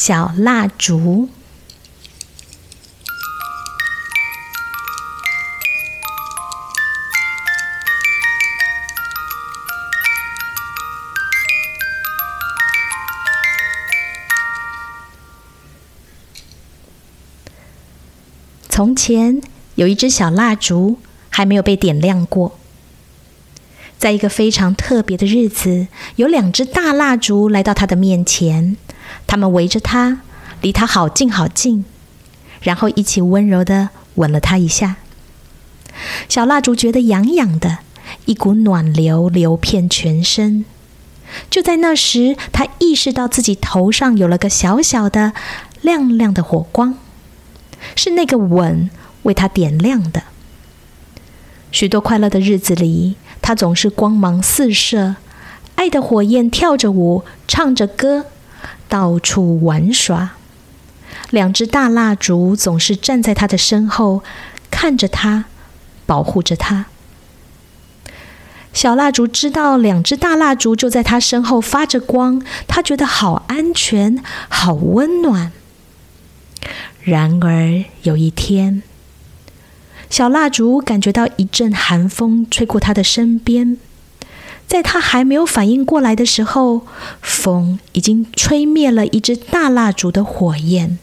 小蜡烛。从前有一只小蜡烛，还没有被点亮过。在一个非常特别的日子，有两只大蜡烛来到他的面前，他们围着他，离他好近好近，然后一起温柔的吻了他一下。小蜡烛觉得痒痒的，一股暖流流遍全身。就在那时，他意识到自己头上有了个小小的、亮亮的火光。是那个吻为他点亮的。许多快乐的日子里，他总是光芒四射，爱的火焰跳着舞，唱着歌，到处玩耍。两只大蜡烛总是站在他的身后，看着他，保护着他。小蜡烛知道两只大蜡烛就在他身后发着光，他觉得好安全，好温暖。然而有一天，小蜡烛感觉到一阵寒风吹过他的身边，在他还没有反应过来的时候，风已经吹灭了一只大蜡烛的火焰，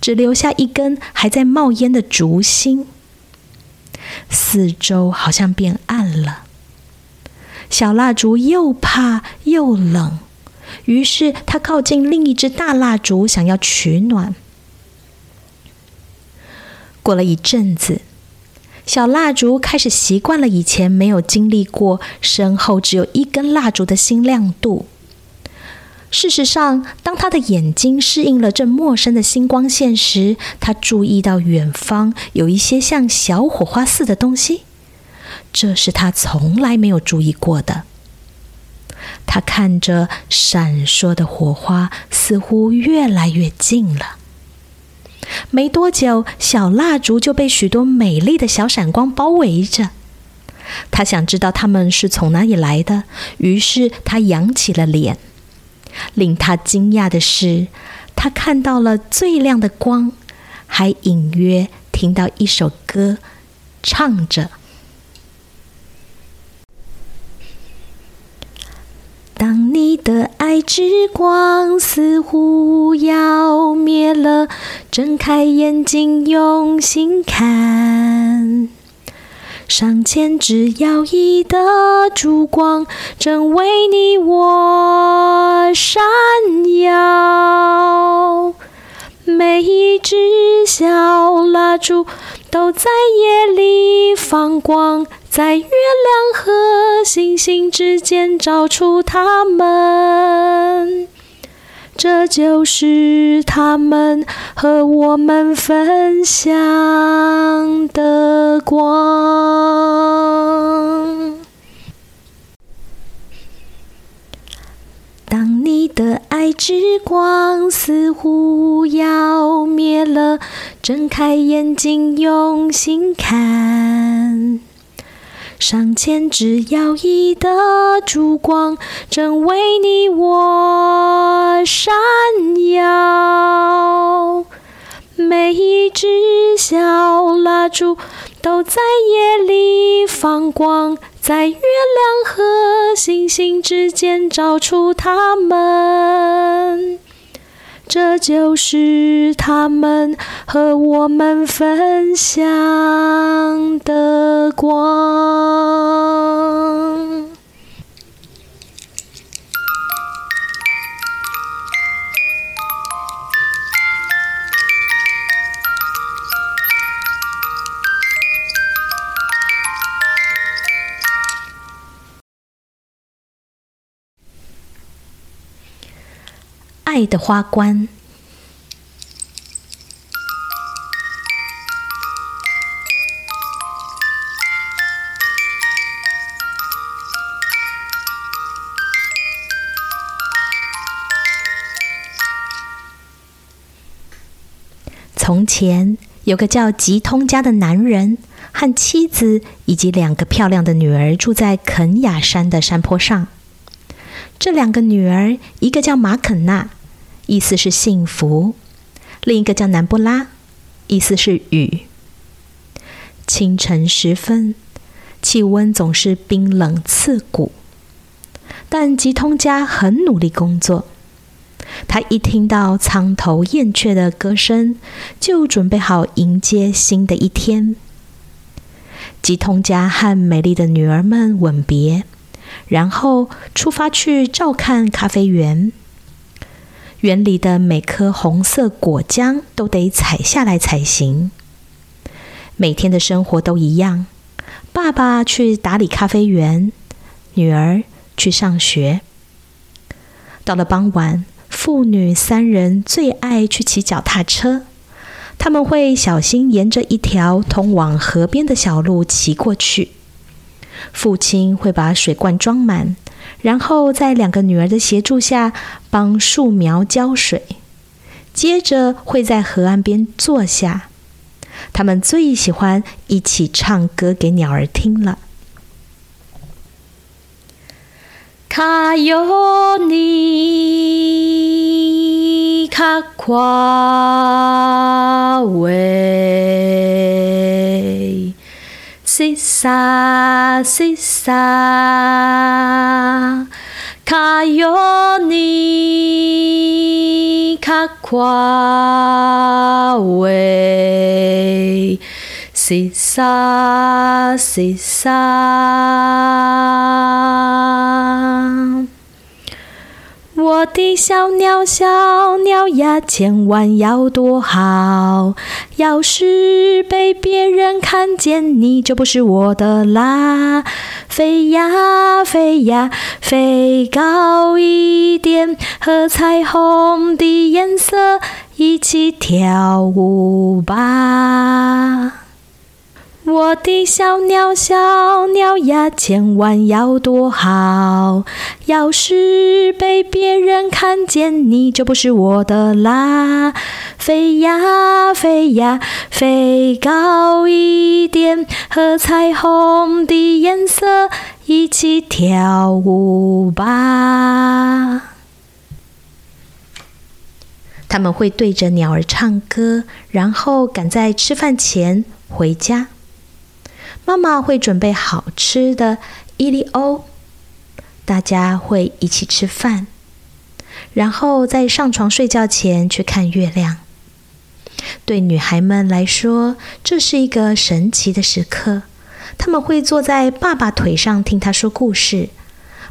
只留下一根还在冒烟的烛芯。四周好像变暗了，小蜡烛又怕又冷，于是他靠近另一只大蜡烛，想要取暖。过了一阵子，小蜡烛开始习惯了以前没有经历过身后只有一根蜡烛的新亮度。事实上，当他的眼睛适应了这陌生的新光线时，他注意到远方有一些像小火花似的东西，这是他从来没有注意过的。他看着闪烁的火花，似乎越来越近了。没多久，小蜡烛就被许多美丽的小闪光包围着。他想知道它们是从哪里来的，于是他扬起了脸。令他惊讶的是，他看到了最亮的光，还隐约听到一首歌，唱着。当你的爱之光似乎要灭了，睁开眼睛用心看，上千只摇曳的烛光正为你我闪耀，每一只小蜡烛都在夜里放光。在月亮和星星之间找出他们，这就是他们和我们分享的光。当你的爱之光似乎要灭了，睁开眼睛，用心看。上千只摇曳的烛光正为你我闪耀，每一只小蜡烛都在夜里放光，在月亮和星星之间找出它们。这就是他们和我们分享的光。爱的花冠。从前有个叫吉通家的男人，和妻子以及两个漂亮的女儿住在肯雅山的山坡上。这两个女儿，一个叫马肯娜。意思是幸福；另一个叫南布拉，意思是雨。清晨时分，气温总是冰冷刺骨，但吉通家很努力工作。他一听到苍头燕雀的歌声，就准备好迎接新的一天。吉通家和美丽的女儿们吻别，然后出发去照看咖啡园。园里的每颗红色果浆都得采下来才行。每天的生活都一样，爸爸去打理咖啡园，女儿去上学。到了傍晚。父女三人最爱去骑脚踏车，他们会小心沿着一条通往河边的小路骑过去。父亲会把水罐装满，然后在两个女儿的协助下帮树苗浇水，接着会在河岸边坐下。他们最喜欢一起唱歌给鸟儿听了。卡尤尼卡夸维，西萨西萨，卡尤尼卡夸维。我的小鸟小鸟呀，千万要躲好。要是被别人看见，你就不是我的啦。飞呀飞呀，飞高一点，和彩虹的颜色一起跳舞吧。我的小鸟，小鸟呀，千万要躲好。要是被别人看见，你就不是我的啦。飞呀飞呀，飞高一点，和彩虹的颜色一起跳舞吧。他们会对着鸟儿唱歌，然后赶在吃饭前回家。妈妈会准备好吃的伊利欧，大家会一起吃饭，然后在上床睡觉前去看月亮。对女孩们来说，这是一个神奇的时刻。他们会坐在爸爸腿上听他说故事，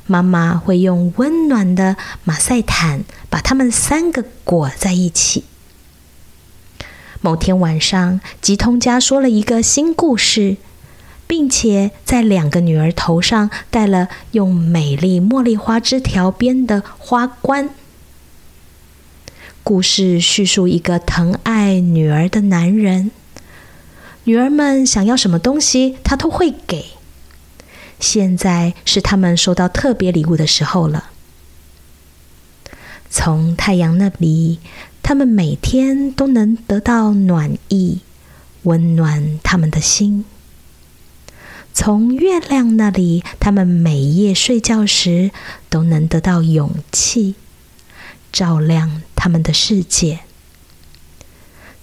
妈妈会用温暖的马赛毯把他们三个裹在一起。某天晚上，吉通家说了一个新故事。并且在两个女儿头上戴了用美丽茉莉花枝条编的花冠。故事叙述一个疼爱女儿的男人，女儿们想要什么东西，他都会给。现在是他们收到特别礼物的时候了。从太阳那里，他们每天都能得到暖意，温暖他们的心。从月亮那里，他们每夜睡觉时都能得到勇气，照亮他们的世界。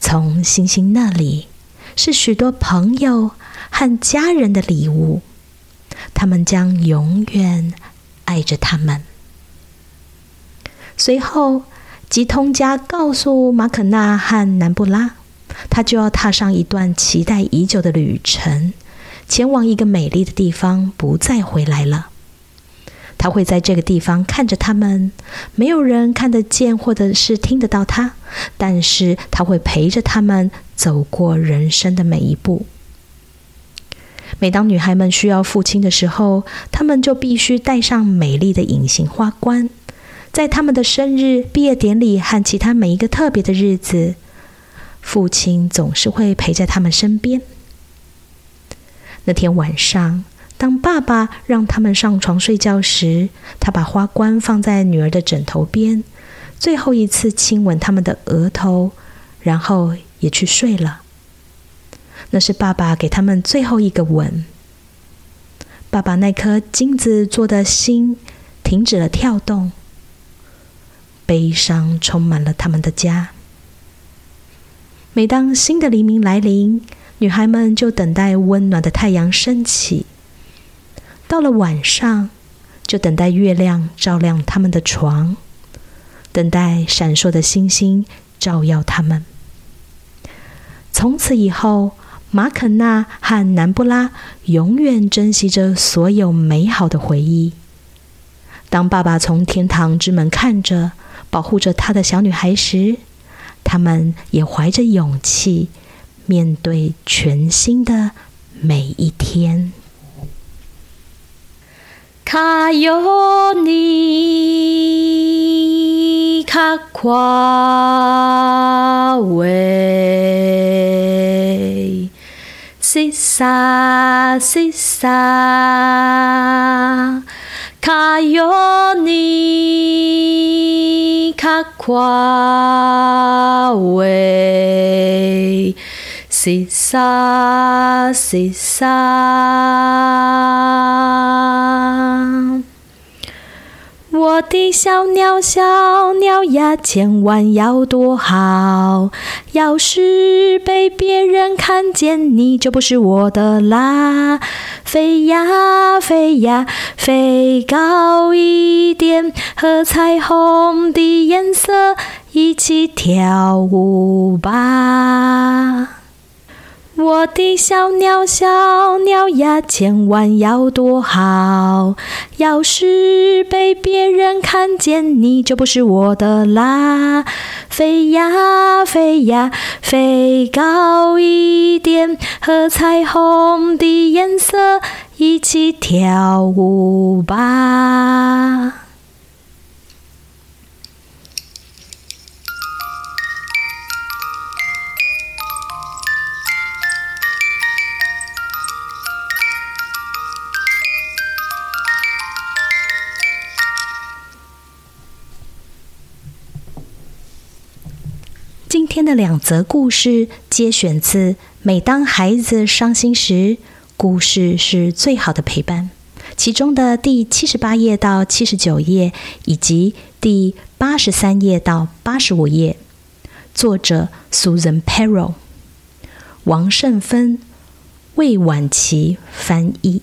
从星星那里，是许多朋友和家人的礼物，他们将永远爱着他们。随后，吉通家告诉马可纳和南布拉，他就要踏上一段期待已久的旅程。前往一个美丽的地方，不再回来了。他会在这个地方看着他们，没有人看得见或者是听得到他，但是他会陪着他们走过人生的每一步。每当女孩们需要父亲的时候，他们就必须戴上美丽的隐形花冠。在他们的生日、毕业典礼和其他每一个特别的日子，父亲总是会陪在他们身边。那天晚上，当爸爸让他们上床睡觉时，他把花冠放在女儿的枕头边，最后一次亲吻他们的额头，然后也去睡了。那是爸爸给他们最后一个吻。爸爸那颗金子做的心停止了跳动，悲伤充满了他们的家。每当新的黎明来临，女孩们就等待温暖的太阳升起；到了晚上，就等待月亮照亮他们的床，等待闪烁的星星照耀他们。从此以后，马肯纳和南布拉永远珍惜着所有美好的回忆。当爸爸从天堂之门看着、保护着他的小女孩时，他们也怀着勇气面对全新的每一天。卡哟尼卡夸维，西萨西萨。卡哟尼卡夸维，西萨西萨。我的小鸟，小鸟呀，千万要躲好。要是被别人看见，你就不是我的啦。飞呀飞呀，飞高一点，和彩虹的颜色一起跳舞吧。我的小鸟，小鸟呀，千万要躲好。要是被别人看见，你就不是我的啦。飞呀飞呀，飞高一点，和彩虹的颜色一起跳舞吧。今天的两则故事皆选自《每当孩子伤心时，故事是最好的陪伴》其中的第七十八页到七十九页，以及第八十三页到八十五页。作者：Susan Perro，王胜芬、魏婉琪翻译。